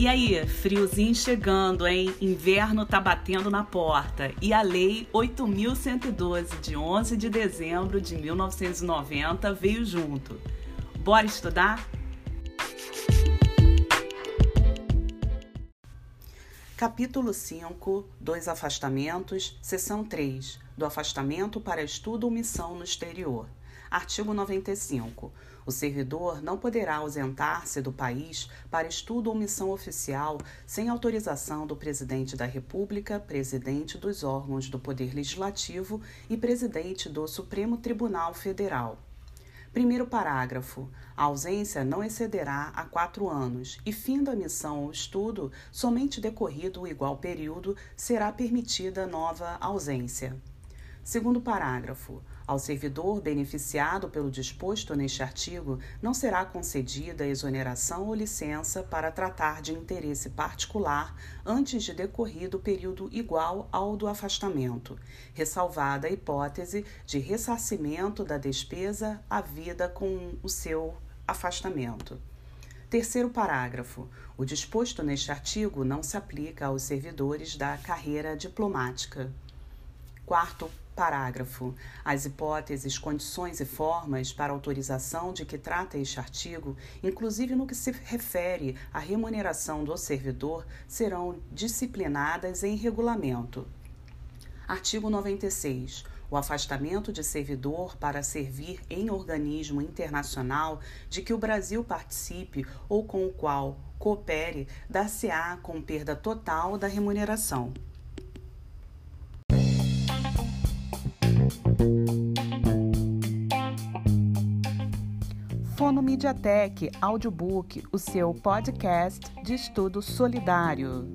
E aí, friozinho chegando, hein? Inverno tá batendo na porta. E a Lei 8112, de 11 de dezembro de 1990, veio junto. Bora estudar? Capítulo 5, Dois Afastamentos, Seção 3, do afastamento para estudo ou missão no exterior. Artigo 95. O servidor não poderá ausentar-se do país para estudo ou missão oficial sem autorização do Presidente da República, presidente dos órgãos do Poder Legislativo e presidente do Supremo Tribunal Federal. Primeiro parágrafo. A ausência não excederá a quatro anos e, fim da missão ou estudo, somente decorrido o igual período, será permitida nova ausência. Segundo parágrafo. Ao servidor beneficiado pelo disposto neste artigo, não será concedida exoneração ou licença para tratar de interesse particular antes de decorrido período igual ao do afastamento, ressalvada a hipótese de ressarcimento da despesa havida com o seu afastamento. Terceiro parágrafo. O disposto neste artigo não se aplica aos servidores da carreira diplomática. Quarto Parágrafo. As hipóteses, condições e formas para autorização de que trata este artigo, inclusive no que se refere à remuneração do servidor, serão disciplinadas em regulamento. Artigo 96. O afastamento de servidor para servir em organismo internacional de que o Brasil participe ou com o qual coopere dar-se-á com perda total da remuneração. Fono Mediatek Audiobook, o seu podcast de estudo solidário.